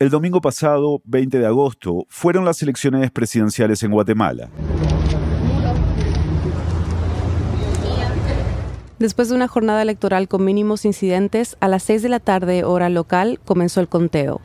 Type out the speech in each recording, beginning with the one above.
El domingo pasado, 20 de agosto, fueron las elecciones presidenciales en Guatemala. Después de una jornada electoral con mínimos incidentes, a las 6 de la tarde, hora local, comenzó el conteo.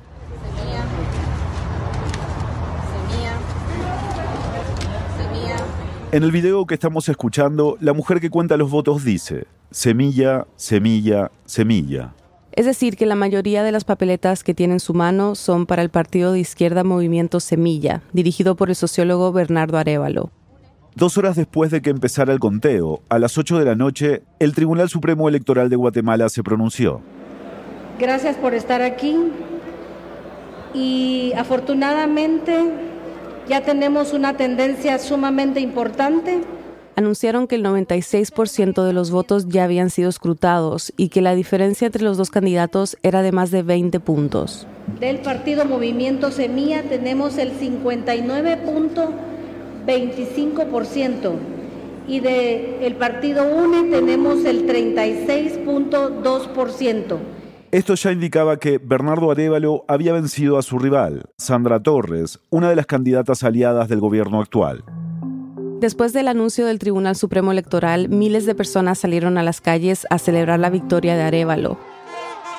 En el video que estamos escuchando, la mujer que cuenta los votos dice, semilla, semilla, semilla. Es decir, que la mayoría de las papeletas que tiene en su mano son para el partido de izquierda Movimiento Semilla, dirigido por el sociólogo Bernardo Arevalo. Dos horas después de que empezara el conteo, a las 8 de la noche, el Tribunal Supremo Electoral de Guatemala se pronunció. Gracias por estar aquí y afortunadamente ya tenemos una tendencia sumamente importante. Anunciaron que el 96% de los votos ya habían sido escrutados y que la diferencia entre los dos candidatos era de más de 20 puntos. Del partido Movimiento Semilla tenemos el 59.25% y del el partido UNE tenemos el 36.2%. Esto ya indicaba que Bernardo Arevalo había vencido a su rival, Sandra Torres, una de las candidatas aliadas del gobierno actual. Después del anuncio del Tribunal Supremo Electoral, miles de personas salieron a las calles a celebrar la victoria de Arevalo.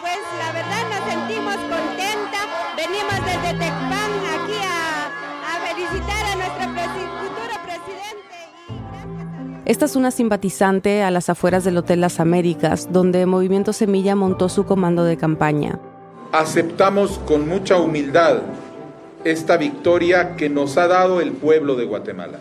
Pues la verdad nos sentimos contentas. Venimos desde Tecpan aquí a, a felicitar a nuestro futuro presidente. Esta es una simpatizante a las afueras del Hotel Las Américas, donde Movimiento Semilla montó su comando de campaña. Aceptamos con mucha humildad esta victoria que nos ha dado el pueblo de Guatemala.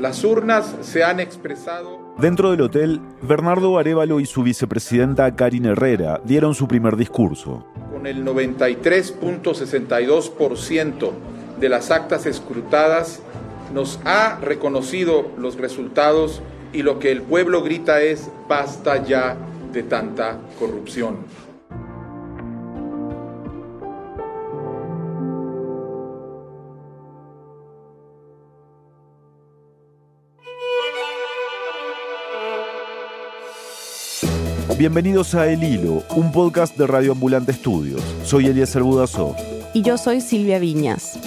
Las urnas se han expresado. Dentro del hotel, Bernardo Arevalo y su vicepresidenta Karin Herrera dieron su primer discurso. Con el 93.62% de las actas escrutadas, nos ha reconocido los resultados y lo que el pueblo grita es basta ya de tanta corrupción. Bienvenidos a El Hilo, un podcast de Radio Ambulante Estudios. Soy Eliezer Budasov. Y yo soy Silvia Viñas.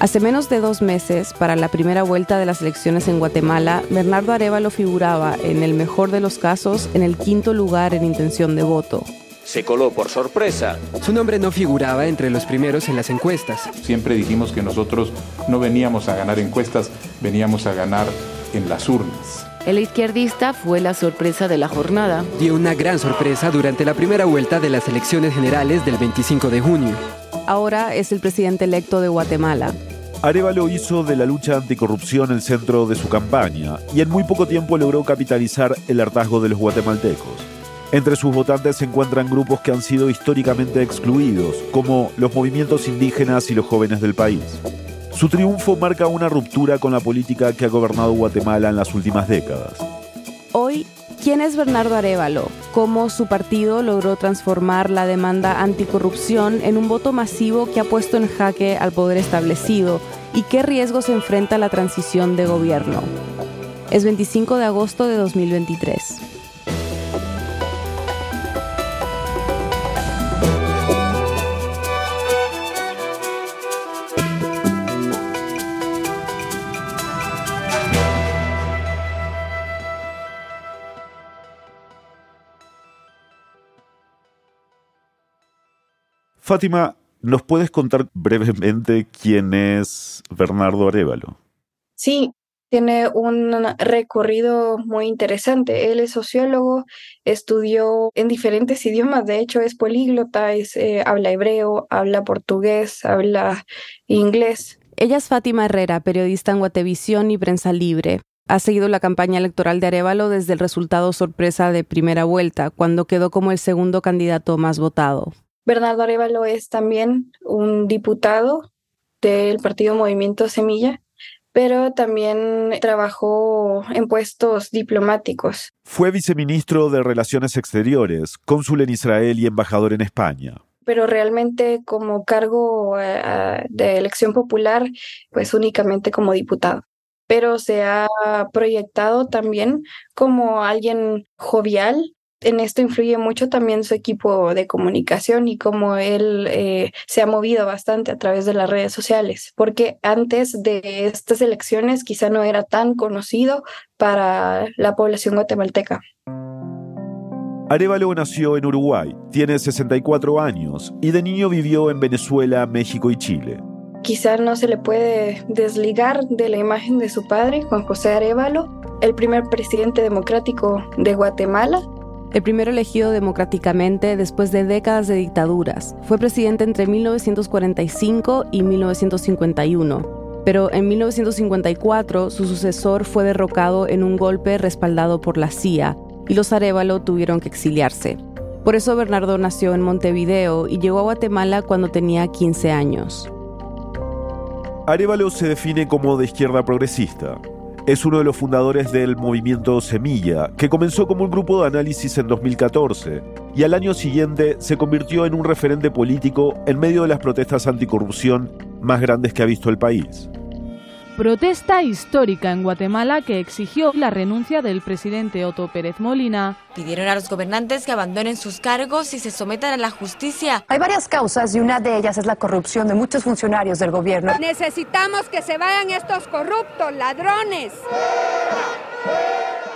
Hace menos de dos meses, para la primera vuelta de las elecciones en Guatemala, Bernardo Arevalo figuraba, en el mejor de los casos, en el quinto lugar en intención de voto. Se coló por sorpresa. Su nombre no figuraba entre los primeros en las encuestas. Siempre dijimos que nosotros no veníamos a ganar encuestas, veníamos a ganar en las urnas. El izquierdista fue la sorpresa de la jornada. Dio una gran sorpresa durante la primera vuelta de las elecciones generales del 25 de junio. Ahora es el presidente electo de Guatemala. Arevalo hizo de la lucha anticorrupción el centro de su campaña y en muy poco tiempo logró capitalizar el hartazgo de los guatemaltecos. Entre sus votantes se encuentran grupos que han sido históricamente excluidos, como los movimientos indígenas y los jóvenes del país. Su triunfo marca una ruptura con la política que ha gobernado Guatemala en las últimas décadas. Hoy, ¿quién es Bernardo Arevalo? ¿Cómo su partido logró transformar la demanda anticorrupción en un voto masivo que ha puesto en jaque al poder establecido? ¿Y qué riesgos enfrenta la transición de gobierno? Es 25 de agosto de 2023. Fátima, ¿nos puedes contar brevemente quién es Bernardo Arevalo? Sí, tiene un recorrido muy interesante. Él es sociólogo, estudió en diferentes idiomas, de hecho es políglota, eh, habla hebreo, habla portugués, habla inglés. Ella es Fátima Herrera, periodista en Guatevisión y Prensa Libre. Ha seguido la campaña electoral de Arevalo desde el resultado sorpresa de primera vuelta, cuando quedó como el segundo candidato más votado. Bernardo Arevalo es también un diputado del partido Movimiento Semilla, pero también trabajó en puestos diplomáticos. Fue viceministro de Relaciones Exteriores, cónsul en Israel y embajador en España. Pero realmente como cargo uh, de elección popular, pues únicamente como diputado. Pero se ha proyectado también como alguien jovial, En esto influye mucho también su equipo de comunicación y cómo él eh, se ha movido bastante a través de las redes sociales, porque antes de estas elecciones quizá no era tan conocido para la población guatemalteca. Arevalo nació en Uruguay, tiene 64 años y de niño vivió en Venezuela, México y Chile. Quizá no se le puede desligar de la imagen de su padre, Juan José Arevalo, el primer presidente democrático de Guatemala. El primero elegido democráticamente después de décadas de dictaduras. Fue presidente entre 1945 y 1951. Pero en 1954 su sucesor fue derrocado en un golpe respaldado por la CIA y los Arevalo tuvieron que exiliarse. Por eso Bernardo nació en Montevideo y llegó a Guatemala cuando tenía 15 años. Arevalo se define como de izquierda progresista. Es uno de los fundadores del movimiento Semilla, que comenzó como un grupo de análisis en 2014 y al año siguiente se convirtió en un referente político en medio de las protestas anticorrupción más grandes que ha visto el país. Protesta histórica en Guatemala que exigió la renuncia del presidente Otto Pérez Molina. Pidieron a los gobernantes que abandonen sus cargos y se sometan a la justicia. Hay varias causas y una de ellas es la corrupción de muchos funcionarios del gobierno. Necesitamos que se vayan estos corruptos, ladrones.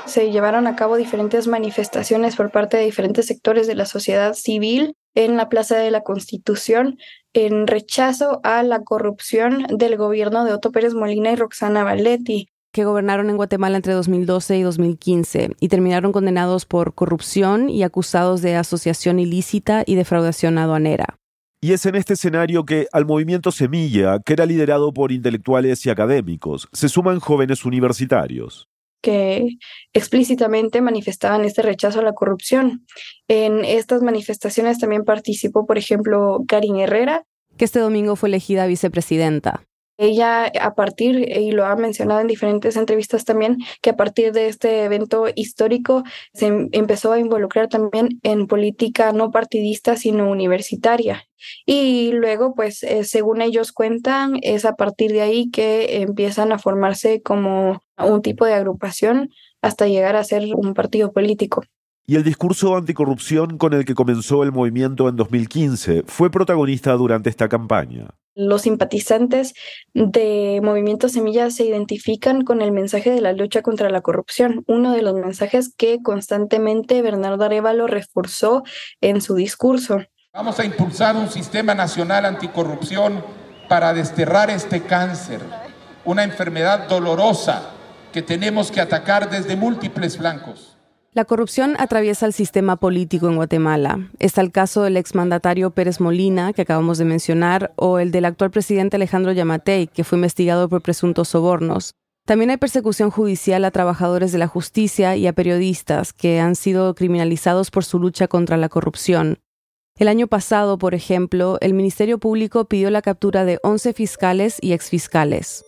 Se llevaron a cabo diferentes manifestaciones por parte de diferentes sectores de la sociedad civil en la Plaza de la Constitución en rechazo a la corrupción del gobierno de Otto Pérez Molina y Roxana Valetti que gobernaron en Guatemala entre 2012 y 2015 y terminaron condenados por corrupción y acusados de asociación ilícita y defraudación aduanera. Y es en este escenario que al movimiento Semilla, que era liderado por intelectuales y académicos, se suman jóvenes universitarios que explícitamente manifestaban este rechazo a la corrupción. En estas manifestaciones también participó, por ejemplo, Karin Herrera, que este domingo fue elegida vicepresidenta. Ella, a partir, y lo ha mencionado en diferentes entrevistas también, que a partir de este evento histórico se em, empezó a involucrar también en política no partidista, sino universitaria. Y luego, pues, eh, según ellos cuentan, es a partir de ahí que empiezan a formarse como un tipo de agrupación hasta llegar a ser un partido político y el discurso anticorrupción con el que comenzó el movimiento en 2015 fue protagonista durante esta campaña. Los simpatizantes de Movimiento Semilla se identifican con el mensaje de la lucha contra la corrupción, uno de los mensajes que constantemente Bernardo Arevalo reforzó en su discurso. Vamos a impulsar un sistema nacional anticorrupción para desterrar este cáncer, una enfermedad dolorosa que tenemos que atacar desde múltiples flancos. La corrupción atraviesa el sistema político en Guatemala. Está el caso del exmandatario Pérez Molina, que acabamos de mencionar, o el del actual presidente Alejandro Yamatei, que fue investigado por presuntos sobornos. También hay persecución judicial a trabajadores de la justicia y a periodistas que han sido criminalizados por su lucha contra la corrupción. El año pasado, por ejemplo, el Ministerio Público pidió la captura de 11 fiscales y exfiscales.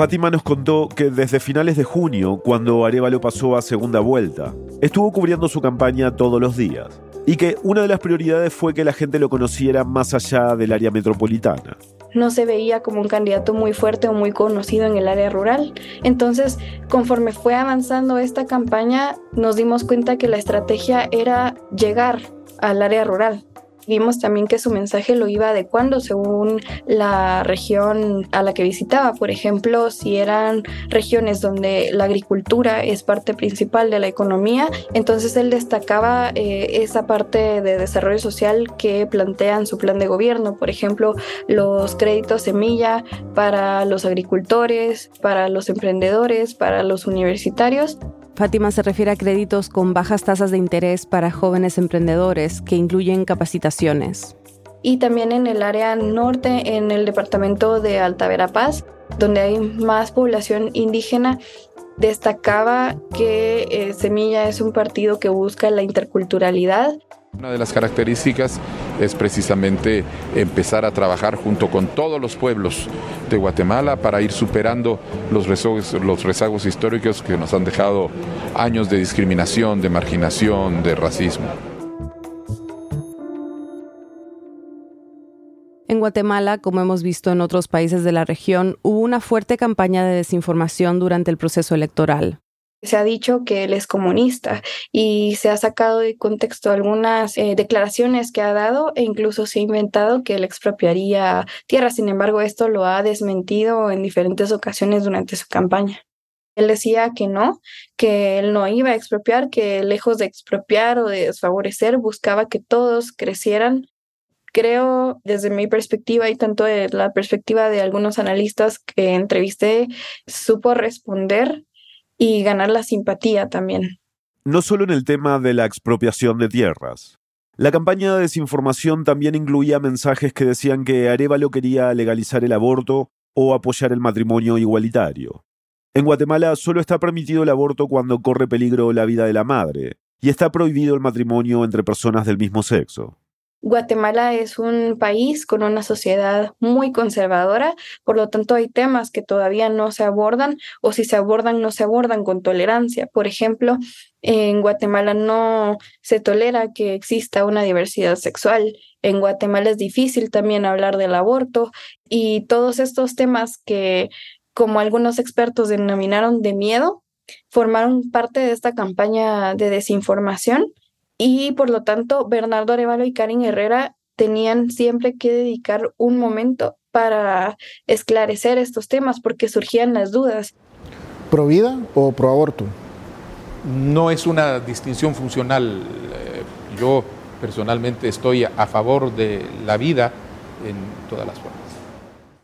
Fátima nos contó que desde finales de junio, cuando Arevalo pasó a segunda vuelta, estuvo cubriendo su campaña todos los días y que una de las prioridades fue que la gente lo conociera más allá del área metropolitana. No se veía como un candidato muy fuerte o muy conocido en el área rural. Entonces, conforme fue avanzando esta campaña, nos dimos cuenta que la estrategia era llegar al área rural, Vimos también que su mensaje lo iba adecuando según la región a la que visitaba. Por ejemplo, si eran regiones donde la agricultura es parte principal de la economía, entonces él destacaba eh, esa parte de desarrollo social que plantean su plan de gobierno. Por ejemplo, los créditos semilla para los agricultores, para los emprendedores, para los universitarios Fátima se refiere a créditos con bajas tasas de interés para jóvenes emprendedores que incluyen capacitaciones. Y también en el área norte, en el departamento de Alta Verapaz, donde hay más población indígena, destacaba que eh, Semilla es un partido que busca la interculturalidad una de las características es precisamente empezar a trabajar junto con todos los pueblos de Guatemala para ir superando los rezagos, históricos que nos han dejado años de discriminación, de marginación, de racismo. En Guatemala, como hemos visto en otros países de la región, hubo una fuerte campaña de desinformación durante el proceso electoral. Se ha dicho que él es comunista y se ha sacado de contexto algunas eh, declaraciones que ha dado e incluso se ha inventado que él expropiaría tierra. Sin embargo, esto lo ha desmentido en diferentes ocasiones durante su campaña. Él decía que no, que él no iba a expropiar, que lejos de expropiar o de desfavorecer, buscaba que todos crecieran. Creo, desde mi perspectiva y tanto de la perspectiva de algunos analistas que entrevisté, supo responder y ganar la simpatía también. No solo en el tema de la expropiación de tierras. La campaña de desinformación también incluía mensajes que decían que Arevalo quería legalizar el aborto o apoyar el matrimonio igualitario. En Guatemala solo está permitido el aborto cuando corre peligro la vida de la madre, y está prohibido el matrimonio entre personas del mismo sexo. Guatemala es un país con una sociedad muy conservadora, por lo tanto hay temas que todavía no se abordan o si se abordan no se abordan con tolerancia. Por ejemplo, en Guatemala no se tolera que exista una diversidad sexual. En Guatemala es difícil también hablar del aborto y todos estos temas que, como algunos expertos denominaron de miedo, formaron parte de esta campaña de desinformación y por lo tanto Bernardo Arevalo y Karin Herrera tenían siempre que dedicar un momento para esclarecer estos temas porque surgían las dudas. ¿Pro vida o pro aborto? No es una distinción funcional. Eh, yo personalmente estoy a favor de la vida en todas las formas.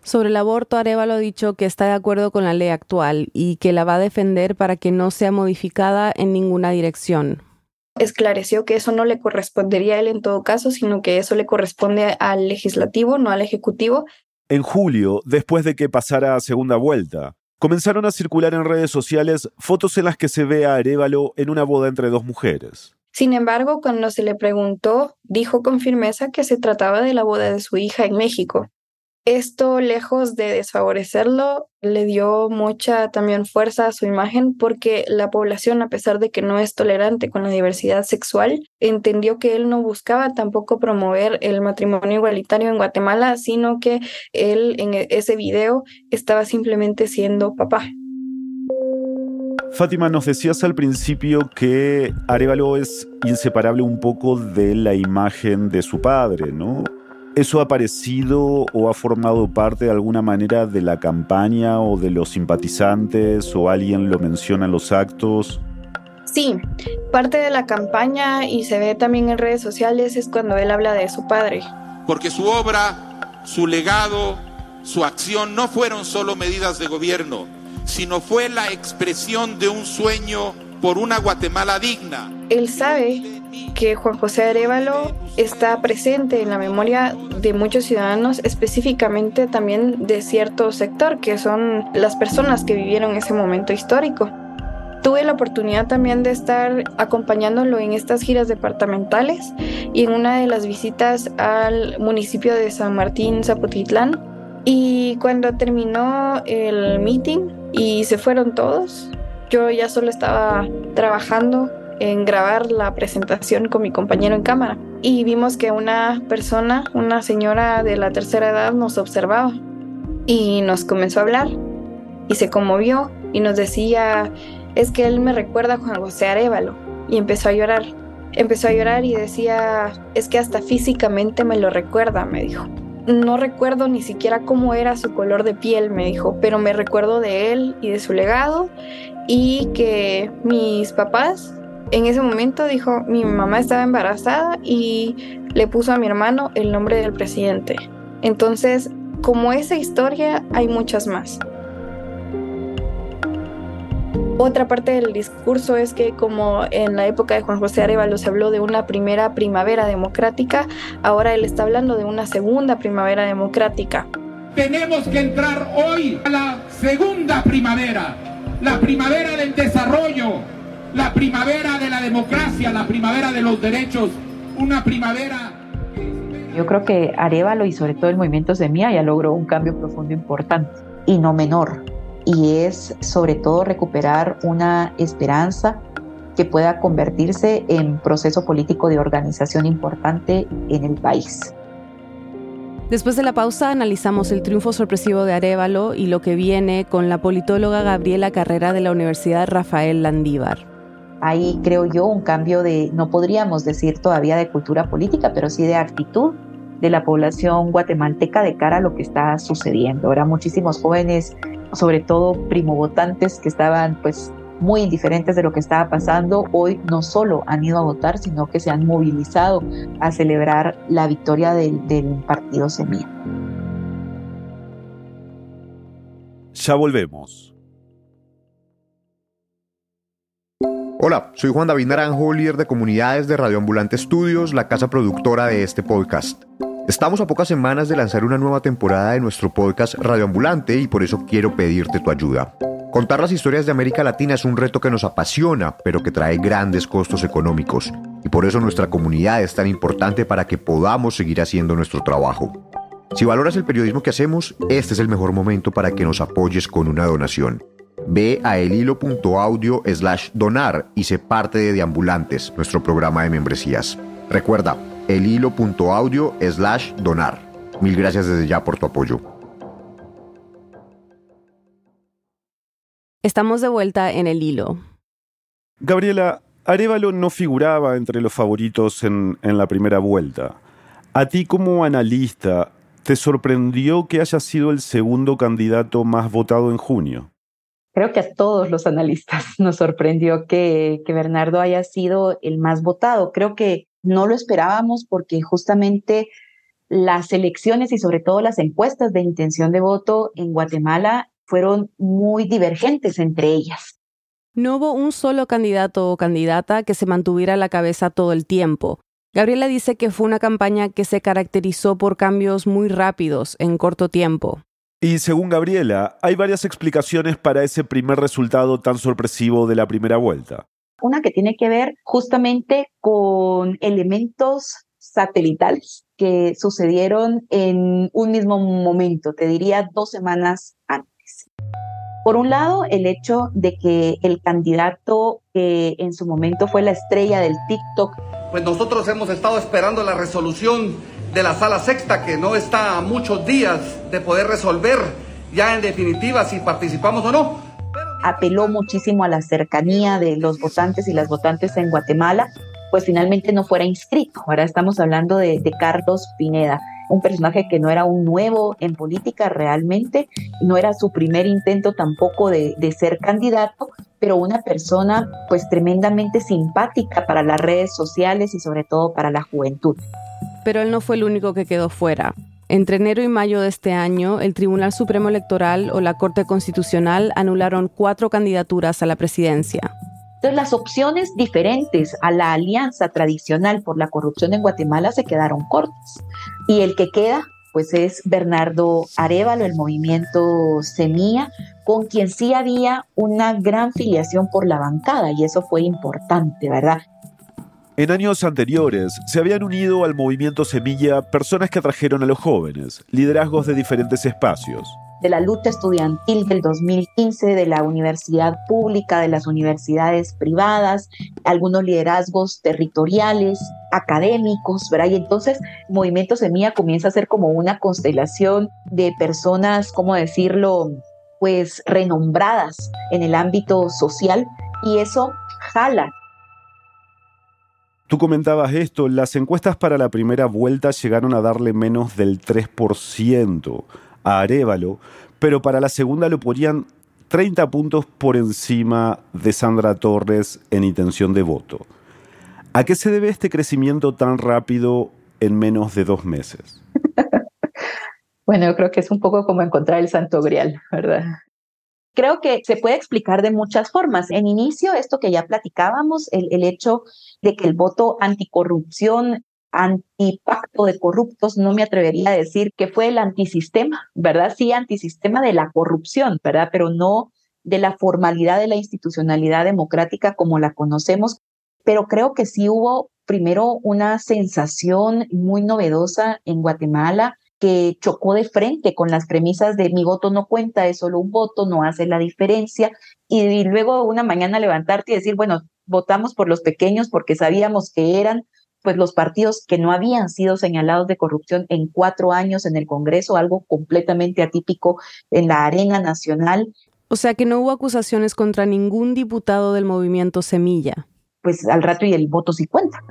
Sobre el aborto, Arevalo ha dicho que está de acuerdo con la ley actual y que la va a defender para que no sea modificada en ninguna dirección esclareció que eso no le correspondería a él en todo caso, sino que eso le corresponde al legislativo, no al ejecutivo. En julio, después de que pasara a segunda vuelta, comenzaron a circular en redes sociales fotos en las que se ve a Arevalo en una boda entre dos mujeres. Sin embargo, cuando se le preguntó, dijo con firmeza que se trataba de la boda de su hija en México. Esto, lejos de desfavorecerlo, le dio mucha también fuerza a su imagen porque la población, a pesar de que no es tolerante con la diversidad sexual, entendió que él no buscaba tampoco promover el matrimonio igualitario en Guatemala, sino que él en e-, ese video estaba simplemente siendo papá. Fátima, nos decías al principio que Arevalo es inseparable un poco de la imagen de su padre, ¿no? ¿Eso ha aparecido o ha formado parte de alguna manera de la campaña o de los simpatizantes o alguien lo menciona en los actos? Sí, parte de la campaña y se ve también en redes sociales es cuando él habla de su padre. Porque su obra, su legado, su acción no fueron solo medidas de gobierno, sino fue la expresión de un sueño por una Guatemala digna. Él sabe que Juan José Arevalo está presente en la memoria de muchos ciudadanos, específicamente también de cierto sector, que son las personas que vivieron ese momento histórico. Tuve la oportunidad también de estar acompañándolo en estas giras departamentales y en una de las visitas al municipio de San Martín, Zapotitlán. Y cuando terminó el meeting y se fueron todos, yo ya solo estaba trabajando en grabar la presentación con mi compañero en cámara y vimos que una persona, una señora de la tercera edad nos observaba y nos comenzó a hablar y se conmovió y nos decía, es que él me recuerda a Juan José Arevalo y empezó a llorar. Empezó a llorar y decía, es que hasta físicamente me lo recuerda, me dijo. No recuerdo ni siquiera cómo era su color de piel, me dijo, pero me recuerdo de él y de su legado y que mis papás en ese momento dijo, mi mamá estaba embarazada y le puso a mi hermano el nombre del presidente. Entonces, como esa historia, hay muchas más. Otra parte del discurso es que como en la época de Juan José Arevalo se habló de una primera primavera democrática, ahora él está hablando de una segunda primavera democrática. Tenemos que entrar hoy a la segunda primavera, la primavera del desarrollo, la primavera de la democracia, la primavera de los derechos, una primavera... Yo creo que Arevalo y sobre todo el movimiento Semilla ya logró un cambio profundo importante y no menor. Y es sobre todo recuperar una esperanza que pueda convertirse en proceso político de organización importante en el país. Después de la pausa analizamos el triunfo sorpresivo de Arevalo y lo que viene con la politóloga Gabriela Carrera de la Universidad Rafael Landívar. Hay, creo yo, un cambio de, no podríamos decir todavía de cultura política, pero sí de actitud de la población guatemalteca de cara a lo que está sucediendo. Ahora muchísimos jóvenes, sobre todo primovotantes que estaban pues muy indiferentes de lo que estaba pasando, hoy no solo han ido a votar, sino que se han movilizado a celebrar la victoria del, del partido Semilla. Ya volvemos. Hola, soy Juan David Naranjo, líder de comunidades de Radio Ambulante Estudios, la casa productora de este podcast. Estamos a pocas semanas de lanzar una nueva temporada de nuestro podcast Radio Ambulante y por eso quiero pedirte tu ayuda. Contar las historias de América Latina es un reto que nos apasiona, pero que trae grandes costos económicos. Y por eso nuestra comunidad es tan importante para que podamos seguir haciendo nuestro trabajo. Si valoras el periodismo que hacemos, este es el mejor momento para que nos apoyes con una donación. Ve a elhilo.audio slash donar y sé parte de Deambulantes, nuestro programa de membresías. Recuerda, elhilo.audio slash donar. Mil gracias desde ya por tu apoyo. Estamos de vuelta en el hilo. Gabriela, Arevalo no figuraba entre los favoritos en, en la primera vuelta. A ti como analista, ¿te sorprendió que haya sido el segundo candidato más votado en junio? Creo que a todos los analistas nos sorprendió que, que Bernardo haya sido el más votado. Creo que no lo esperábamos porque justamente las elecciones y sobre todo las encuestas de intención de voto en Guatemala fueron muy divergentes entre ellas. No hubo un solo candidato o candidata que se mantuviera a la cabeza todo el tiempo. Gabriela dice que fue una campaña que se caracterizó por cambios muy rápidos en corto tiempo. Y según Gabriela, hay varias explicaciones para ese primer resultado tan sorpresivo de la primera vuelta. Una que tiene que ver justamente con elementos satelitales que sucedieron en un mismo momento, te diría dos semanas antes. Por un lado, el hecho de que el candidato que en su momento fue la estrella del TikTok. Pues nosotros hemos estado esperando la resolución de la sala sexta, que no está a muchos días de poder resolver ya en definitiva si participamos o no. Apeló muchísimo a la cercanía de los votantes y las votantes en Guatemala, pues finalmente no fuera inscrito. Ahora estamos hablando de, Carlos Pineda un personaje que no era un nuevo en política realmente, no era su primer intento tampoco de, de ser candidato, pero una persona pues tremendamente simpática para las redes sociales y sobre todo para la juventud. Pero él no fue el único que quedó fuera. Entre enero y mayo de este año, el Tribunal Supremo Electoral o la Corte Constitucional anularon cuatro candidaturas a la presidencia. Entonces, las opciones diferentes a la alianza tradicional por la corrupción en Guatemala se quedaron cortas. Y el que queda, pues es Bernardo Arevalo, el movimiento Semilla, con quien sí había una gran filiación por la bancada, y eso fue importante, ¿verdad? En años anteriores se habían unido al movimiento Semilla personas que atrajeron a los jóvenes, liderazgos de diferentes espacios de la lucha estudiantil del 2015, de la universidad pública, de las universidades privadas, algunos liderazgos territoriales, académicos, ¿verdad? Y entonces Movimiento Semilla comienza a ser como una constelación de personas, ¿cómo decirlo? Pues renombradas en el ámbito social y eso jala Tú comentabas esto, las encuestas para la primera vuelta llegaron a darle menos del 3% a Arevalo, pero para la segunda lo ponían 30 puntos por encima de Sandra Torres en intención de voto. ¿A qué se debe este crecimiento tan rápido en menos de dos meses? bueno, yo creo que es un poco como encontrar el santo grial, ¿verdad? Creo que se puede explicar de muchas formas. En inicio, esto que ya platicábamos, el, el hecho de que el voto anticorrupción antipacto de corruptos, no me atrevería a decir que fue el antisistema, ¿verdad? Sí, antisistema de la corrupción, ¿verdad? Pero no de la formalidad de la institucionalidad democrática como la conocemos. Pero creo que sí hubo primero una sensación muy novedosa en Guatemala que chocó de frente con las premisas de mi voto no cuenta, es solo un voto, no hace la diferencia, y luego una mañana levantarte y decir, bueno, votamos por los pequeños porque sabíamos que eran pues los partidos que no habían sido señalados de corrupción en cuatro años en el Congreso, algo completamente atípico en la arena nacional. O sea que no hubo acusaciones contra ningún diputado del movimiento Semilla. Pues al rato y el voto sí cuenta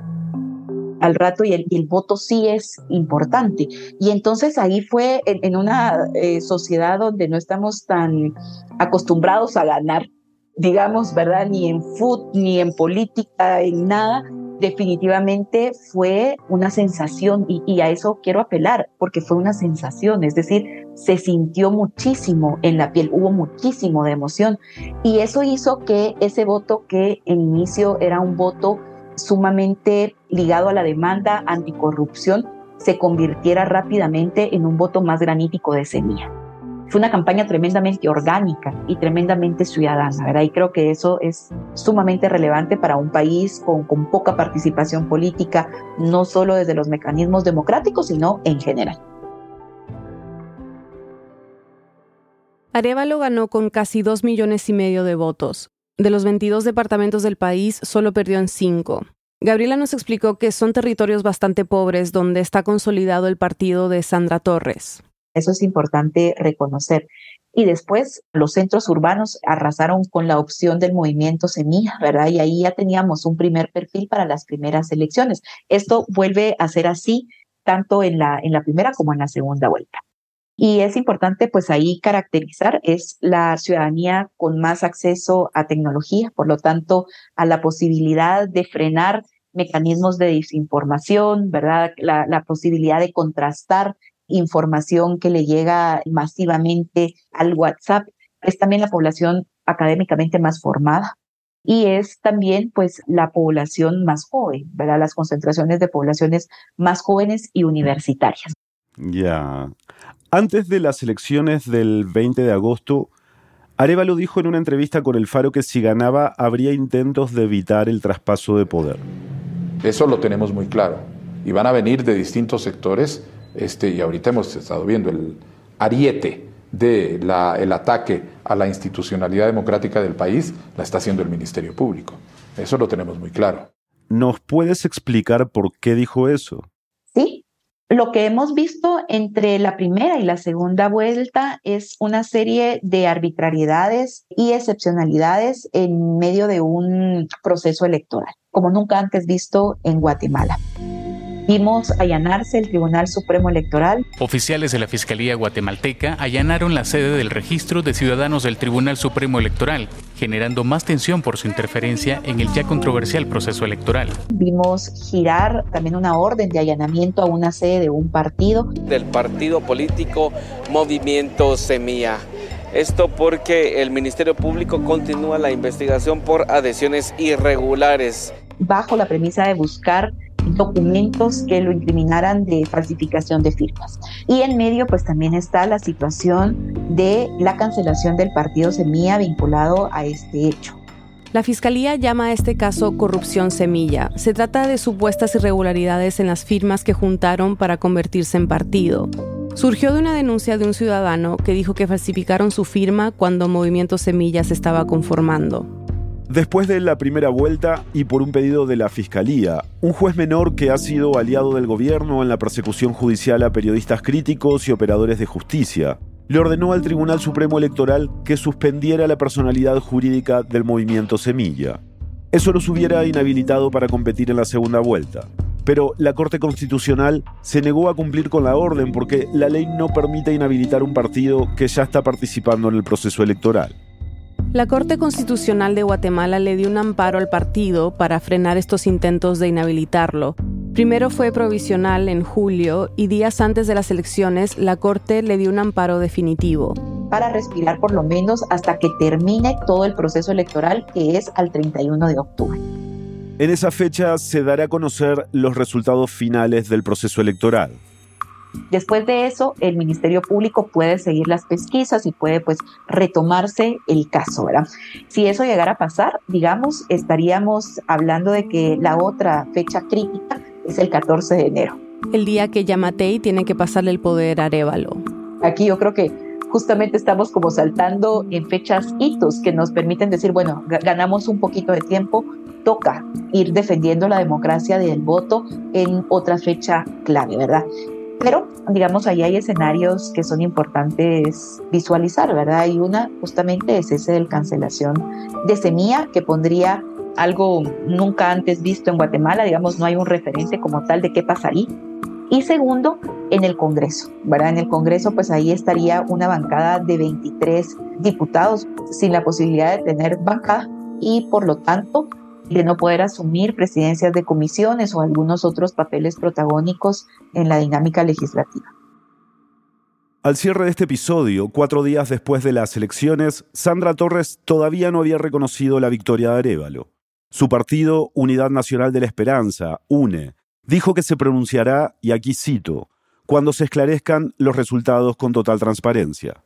al rato y el, voto sí es importante. Y entonces ahí fue en, una eh, sociedad donde no estamos tan acostumbrados a ganar, digamos, ¿verdad? Ni en fútbol, ni en política, en nada. Definitivamente fue una sensación y, y a eso quiero apelar, porque fue una sensación, es decir, se sintió muchísimo en la piel, hubo muchísimo de emoción y eso hizo que ese voto que en inicio era un voto sumamente ligado a la demanda anticorrupción se convirtiera rápidamente en un voto más granítico de semilla. Fue una campaña tremendamente orgánica y tremendamente ciudadana, ¿verdad? Y creo que eso es sumamente relevante para un país con, poca participación política, no solo desde los mecanismos democráticos, sino en general. Arevalo ganó con casi dos millones y medio de votos, de los 22 departamentos del país, solo perdió en cinco. Gabriela nos explicó que son territorios bastante pobres donde está consolidado el partido de Sandra Torres. Eso es importante reconocer. Y después los centros urbanos arrasaron con la opción del movimiento Semilla, ¿verdad? Y ahí ya teníamos un primer perfil para las primeras elecciones. Esto vuelve a ser así tanto en la, en la primera como en la segunda vuelta. Y es importante pues ahí caracterizar, es la ciudadanía con más acceso a tecnología, por lo tanto, a la posibilidad de frenar mecanismos de desinformación, ¿verdad? La, la posibilidad de contrastar información que le llega masivamente al WhatsApp. Es también la población académicamente más formada y es también pues la población más joven, ¿verdad? Las concentraciones de poblaciones más jóvenes y universitarias. Ya. Antes de las elecciones del 20 de agosto, Arevalo dijo en una entrevista con El Faro que si ganaba habría intentos de evitar el traspaso de poder. Eso lo tenemos muy claro. Y van a venir de distintos sectores, este, y ahorita hemos estado viendo el ariete del el ataque a la institucionalidad democrática del país, la está haciendo el Ministerio Público. Eso lo tenemos muy claro. ¿Nos puedes explicar por qué dijo eso? Sí, lo que hemos visto entre la primera y la segunda vuelta es una serie de arbitrariedades y excepcionalidades en medio de un proceso electoral, como nunca antes visto en Guatemala. Vimos allanarse el Tribunal Supremo Electoral. Oficiales de la Fiscalía guatemalteca allanaron la sede del registro de ciudadanos del Tribunal Supremo Electoral, generando más tensión por su interferencia en el ya controversial proceso electoral. Vimos girar también una orden de allanamiento a una sede de un partido. Del partido político Movimiento Semilla. Esto porque el Ministerio Público continúa la investigación por adhesiones irregulares. Bajo la premisa de buscar documentos que lo incriminaran de falsificación de firmas. Y en medio pues también está la situación de la cancelación del partido Semilla vinculado a este hecho. La Fiscalía llama a este caso corrupción semilla. Se trata de supuestas irregularidades en las firmas que juntaron para convertirse en partido. Surgió de una denuncia de un ciudadano que dijo que falsificaron su firma cuando Movimiento Semilla se estaba conformando. Después de la primera vuelta y por un pedido de la Fiscalía, un juez menor que ha sido aliado del gobierno en la persecución judicial a periodistas críticos y operadores de justicia, le ordenó al Tribunal Supremo Electoral que suspendiera la personalidad jurídica del movimiento Semilla. Eso los hubiera inhabilitado para competir en la segunda vuelta. Pero la Corte Constitucional se negó a cumplir con la orden porque la ley no permite inhabilitar un partido que ya está participando en el proceso electoral. La Corte Constitucional de Guatemala le dio un amparo al partido para frenar estos intentos de inhabilitarlo. Primero fue provisional en julio y días antes de las elecciones la Corte le dio un amparo definitivo. Para respirar por lo menos hasta que termine todo el proceso electoral que es al 31 de octubre. En esa fecha se dará a conocer los resultados finales del proceso electoral. Después de eso, el Ministerio Público puede seguir las pesquisas y puede pues retomarse el caso, ¿verdad? Si eso llegara a pasar, digamos, estaríamos hablando de que la otra fecha crítica es el 14 de enero. El día que Yamatei tiene que pasarle el poder a Arevalo. Aquí yo creo que justamente estamos como saltando en fechas hitos que nos permiten decir, bueno, ganamos un poquito de tiempo toca ir defendiendo la democracia del voto en otra fecha clave, ¿verdad? Pero, digamos, ahí hay escenarios que son importantes visualizar, ¿verdad? Y una justamente es ese de cancelación de semilla que pondría algo nunca antes visto en Guatemala, digamos, no hay un referente como tal de qué pasaría. Y segundo, en el Congreso, ¿verdad? En el Congreso, pues ahí estaría una bancada de 23 diputados sin la posibilidad de tener bancada y por lo tanto de no poder asumir presidencias de comisiones o algunos otros papeles protagónicos en la dinámica legislativa. Al cierre de este episodio, cuatro días después de las elecciones, Sandra Torres todavía no había reconocido la victoria de Arevalo. Su partido, Unidad Nacional de la Esperanza, UNE, dijo que se pronunciará, y aquí cito, cuando se esclarezcan los resultados con total transparencia.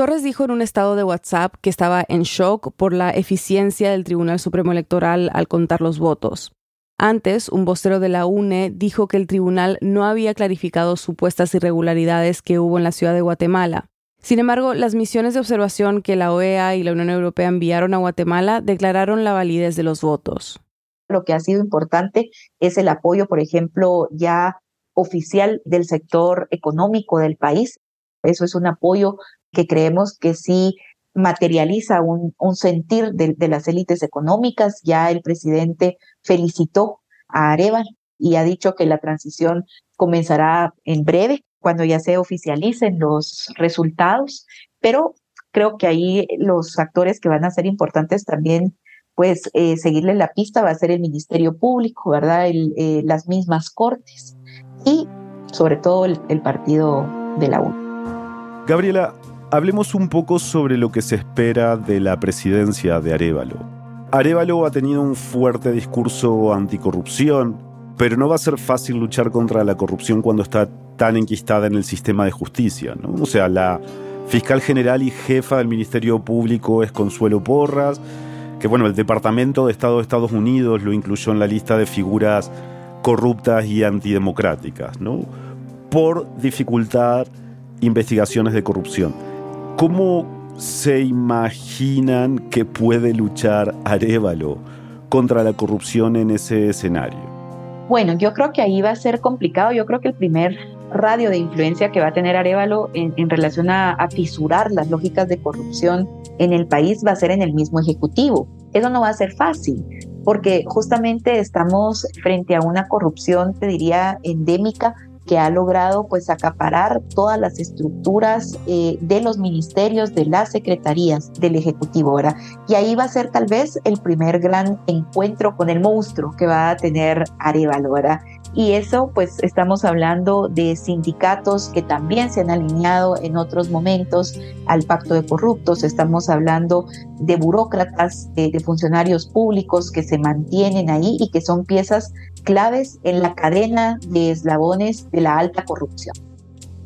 Torres dijo en un estado de WhatsApp que estaba en shock por la eficiencia del Tribunal Supremo Electoral al contar los votos. Antes, un vocero de la UNE dijo que el tribunal no había clarificado supuestas irregularidades que hubo en la ciudad de Guatemala. Sin embargo, las misiones de observación que la OEA y la Unión Europea enviaron a Guatemala declararon la validez de los votos. Lo que ha sido importante es el apoyo, por ejemplo, ya oficial del sector económico del país. Eso es un apoyo que creemos que sí materializa un, sentir de, las élites económicas. Ya el presidente felicitó a Arevalo y ha dicho que la transición comenzará en breve, cuando ya se oficialicen los resultados, pero creo que ahí los actores que van a ser importantes también, pues eh, seguirle la pista va a ser el Ministerio Público, ¿verdad? Eh, las mismas cortes y sobre todo el partido de la U. Gabriela, hablemos un poco sobre lo que se espera de la presidencia de Arevalo. Arevalo ha tenido un fuerte discurso anticorrupción, pero no va a ser fácil luchar contra la corrupción cuando está tan enquistada en el sistema de justicia. O sea, la fiscal general y jefa del Ministerio Público es Consuelo Porras, que bueno, el Departamento de Estado de Estados Unidos lo incluyó en la lista de figuras corruptas y antidemocráticas, ¿no? por dificultar investigaciones de corrupción. ¿Cómo se imaginan que puede luchar Arevalo contra la corrupción en ese escenario? Bueno, yo creo que ahí va a ser complicado. Yo creo que el primer radio de influencia que va a tener Arevalo en, relación a, a, fisurar las lógicas de corrupción en el país va a ser en el mismo Ejecutivo. Eso no va a ser fácil, porque justamente estamos frente a una corrupción, te diría, endémica que ha logrado pues acaparar todas las estructuras eh, de los ministerios, de las secretarías del Ejecutivo, ¿verdad? Y ahí va a ser tal vez el primer gran encuentro con el monstruo que va a tener Arevalo, ¿verdad? Y eso, pues estamos hablando de sindicatos que también se han alineado en otros momentos al pacto de corruptos, estamos hablando de burócratas, de, de funcionarios públicos que se mantienen ahí y que son piezas claves en la cadena de eslabones de la alta corrupción.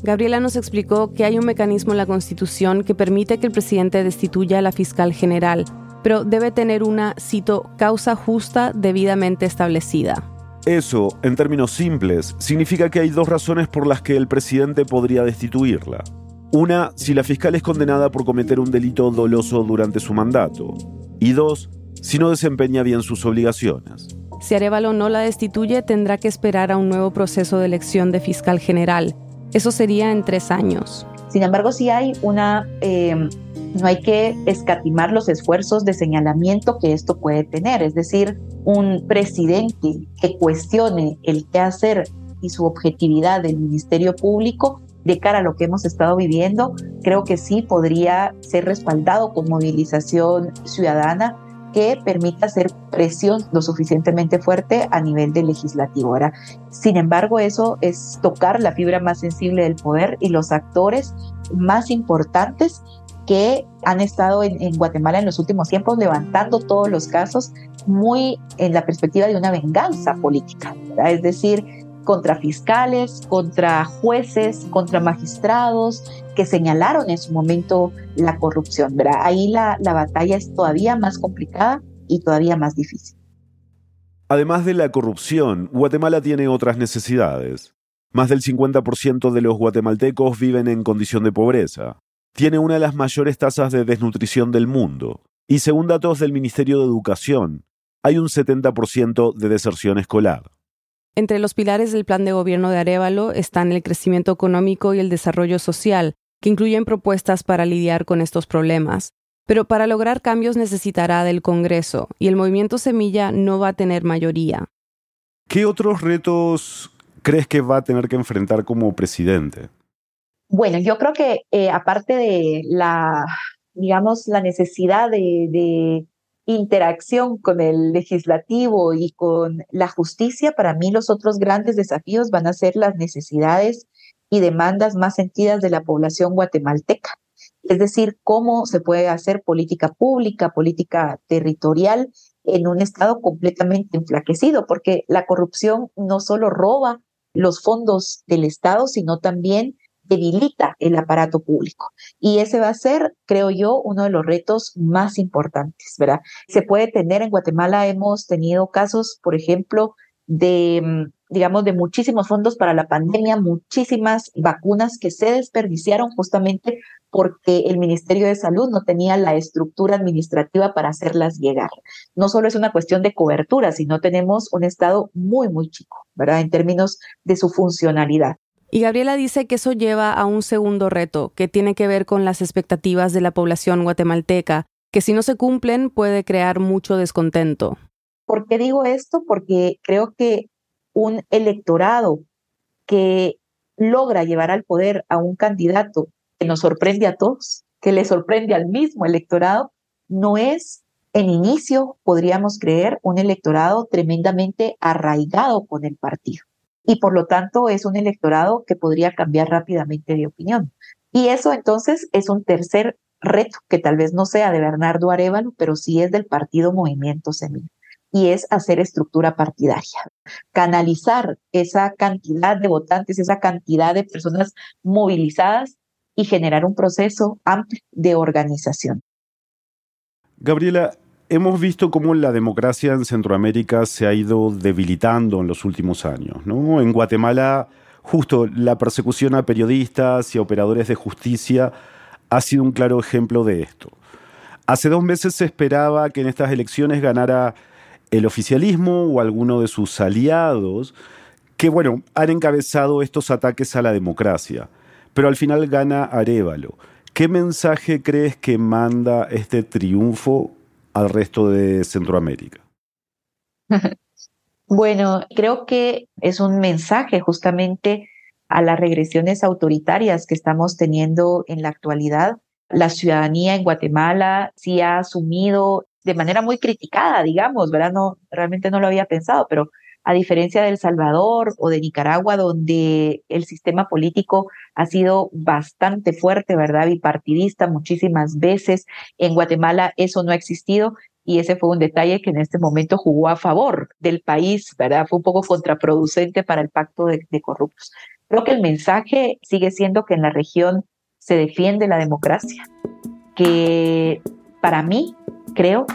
Gabriela nos explicó que hay un mecanismo en la Constitución que permite que el presidente destituya a la fiscal general, pero debe tener una, cito, causa justa debidamente establecida. Eso, en términos simples, significa que hay dos razones por las que el presidente podría destituirla. Una, si la fiscal es condenada por cometer un delito doloso durante su mandato. Y dos, si no desempeña bien sus obligaciones. Si Arevalo no la destituye, tendrá que esperar a un nuevo proceso de elección de fiscal general. Eso sería en tres años. Sin embargo, si hay una eh, no hay que escatimar los esfuerzos de señalamiento que esto puede tener. Es decir, un presidente que cuestione el qué hacer y su objetividad del Ministerio Público de cara a lo que hemos estado viviendo, creo que sí podría ser respaldado con movilización ciudadana que permita hacer presión lo suficientemente fuerte a nivel del legislativo. Ahora, sin embargo, eso es tocar la fibra más sensible del poder y los actores más importantes que han estado en, Guatemala en los últimos tiempos levantando todos los casos muy en la perspectiva de una venganza política, es decir, contra fiscales, contra jueces, contra magistrados que señalaron en su momento la corrupción. Ahí la, la batalla es todavía más complicada y todavía más difícil. Además de la corrupción, Guatemala tiene otras necesidades. Más del 50% de los guatemaltecos viven en condición de pobreza tiene una de las mayores tasas de desnutrición del mundo. Y según datos del Ministerio de Educación, hay un 70% de deserción escolar. Entre los pilares del plan de gobierno de Arevalo están el crecimiento económico y el desarrollo social, que incluyen propuestas para lidiar con estos problemas. Pero para lograr cambios necesitará del Congreso, y el movimiento Semilla no va a tener mayoría. ¿Qué otros retos crees que va a tener que enfrentar como presidente? Bueno, yo creo que eh, aparte de la, digamos, la necesidad de, de, interacción con el legislativo y con la justicia, para mí los otros grandes desafíos van a ser las necesidades y demandas más sentidas de la población guatemalteca. Es decir, cómo se puede hacer política pública, política territorial en un estado completamente enflaquecido, porque la corrupción no solo roba los fondos del Estado, sino también debilita el aparato público. Y ese va a ser, creo yo, uno de los retos más importantes, ¿verdad? Se puede tener en Guatemala, hemos tenido casos, por ejemplo, de, mm, digamos, de muchísimos fondos para la pandemia, muchísimas vacunas que se desperdiciaron justamente porque el Ministerio de Salud no tenía la estructura administrativa para hacerlas llegar. No solo es una cuestión de cobertura, sino tenemos un Estado muy, muy chico, ¿verdad? En términos de su funcionalidad. Y Gabriela dice que eso lleva a un segundo reto, que tiene que ver con las expectativas de la población guatemalteca, que si no se cumplen puede crear mucho descontento. ¿Por qué digo esto? Porque creo que un electorado que logra llevar al poder a un candidato que nos sorprende a todos, que le sorprende al mismo electorado, no es en inicio, podríamos creer, un electorado tremendamente arraigado con el partido. Y por lo tanto es un electorado que podría cambiar rápidamente de opinión. Y eso entonces es un tercer reto que tal vez no sea de Bernardo Arevalo, pero sí es del partido Movimiento Semilla y es hacer estructura partidaria, canalizar esa cantidad de votantes, esa cantidad de personas movilizadas y generar un proceso amplio de organización. Gabriela, hemos visto cómo la democracia en Centroamérica se ha ido debilitando en los últimos años. ¿no? En Guatemala, justo la persecución a periodistas y a operadores de justicia ha sido un claro ejemplo de esto. Hace dos meses se esperaba que en estas elecciones ganara el oficialismo o alguno de sus aliados que, bueno, han encabezado estos ataques a la democracia. Pero al final gana Arevalo. ¿Qué mensaje crees que manda este triunfo al resto de Centroamérica? Bueno, creo que es un mensaje justamente a las regresiones autoritarias que estamos teniendo en la actualidad. La ciudadanía en Guatemala sí ha asumido de manera muy criticada, digamos, ¿verdad? No, realmente no lo había pensado, pero a diferencia de El Salvador o de Nicaragua, donde el sistema político ha sido bastante fuerte, ¿verdad? Bipartidista muchísimas veces. En Guatemala eso no ha existido y ese fue un detalle que en este momento jugó a favor del país, ¿verdad? Fue un poco contraproducente para el pacto de, de corruptos. Creo que el mensaje sigue siendo que en la región se defiende la democracia, que para mí creo,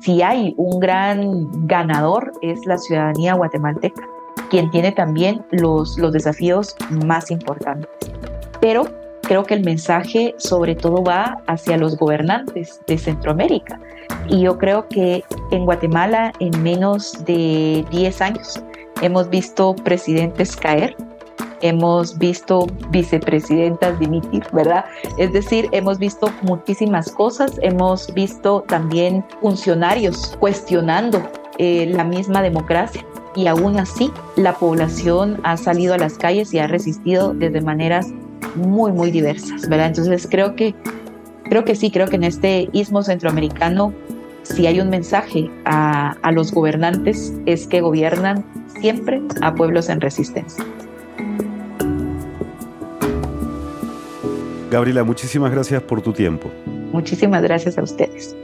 si hay un gran ganador es la ciudadanía guatemalteca, quien tiene también los, los desafíos más importantes. Pero creo que el mensaje sobre todo va hacia los gobernantes de Centroamérica. Y yo creo que en Guatemala en menos de 10 años hemos visto presidentes caer, hemos visto vicepresidentas dimitir, ¿verdad? Es decir, hemos visto muchísimas cosas, hemos visto también funcionarios cuestionando eh, la misma democracia y aún así la población ha salido a las calles y ha resistido desde maneras muy, muy diversas, ¿verdad? Entonces creo que, creo que sí, creo que en este istmo centroamericano si hay un mensaje a, a los gobernantes es que gobiernan siempre a pueblos en resistencia. Gabriela, muchísimas gracias por tu tiempo. Muchísimas gracias a ustedes.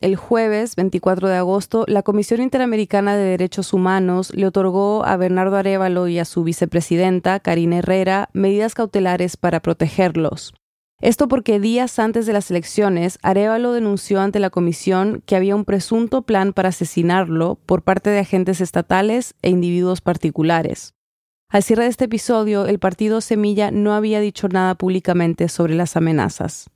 El jueves 24 de agosto, la Comisión Interamericana de Derechos Humanos le otorgó a Bernardo Arevalo y a su vicepresidenta, Karina Herrera, medidas cautelares para protegerlos. Esto porque días antes de las elecciones, Arevalo denunció ante la comisión que había un presunto plan para asesinarlo por parte de agentes estatales e individuos particulares. Al cierre de este episodio, el partido Semilla no había dicho nada públicamente sobre las amenazas.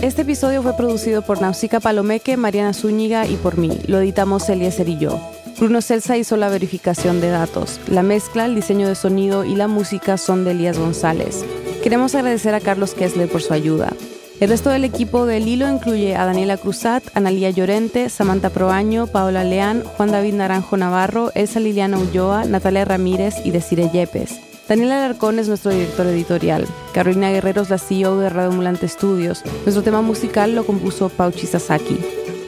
Este episodio fue producido por Nausica Palomeque, Mariana Zúñiga y por mí. Lo editamos Eliezer y yo. Bruno Celsa hizo la verificación de datos. La mezcla, el diseño de sonido y la música son de Elías González. Queremos agradecer a Carlos Kessler por su ayuda. El resto del equipo del hilo incluye a Daniela Cruzat, Analía Llorente, Samantha Proaño, Paola Leán, Juan David Naranjo Navarro, Elsa Liliana Ulloa, Natalia Ramírez y Desire Yepes. Daniela Alarcón es nuestro director editorial. Carolina Guerrero es la CEO de Radio Ambulante Studios. Nuestro tema musical lo compuso Pauchi Sasaki.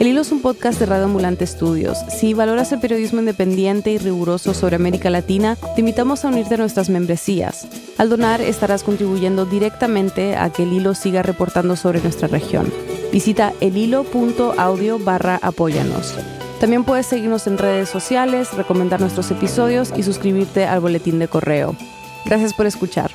El Hilo es un podcast de Radio Ambulante Studios. Si valoras el periodismo independiente y riguroso sobre América Latina, te invitamos a unirte a nuestras membresías. Al donar estarás contribuyendo directamente a que el Hilo siga reportando sobre nuestra región. Visita elhilo.audio barra apóyanos. También puedes seguirnos en redes sociales, recomendar nuestros episodios y suscribirte al boletín de correo. Gracias por escuchar.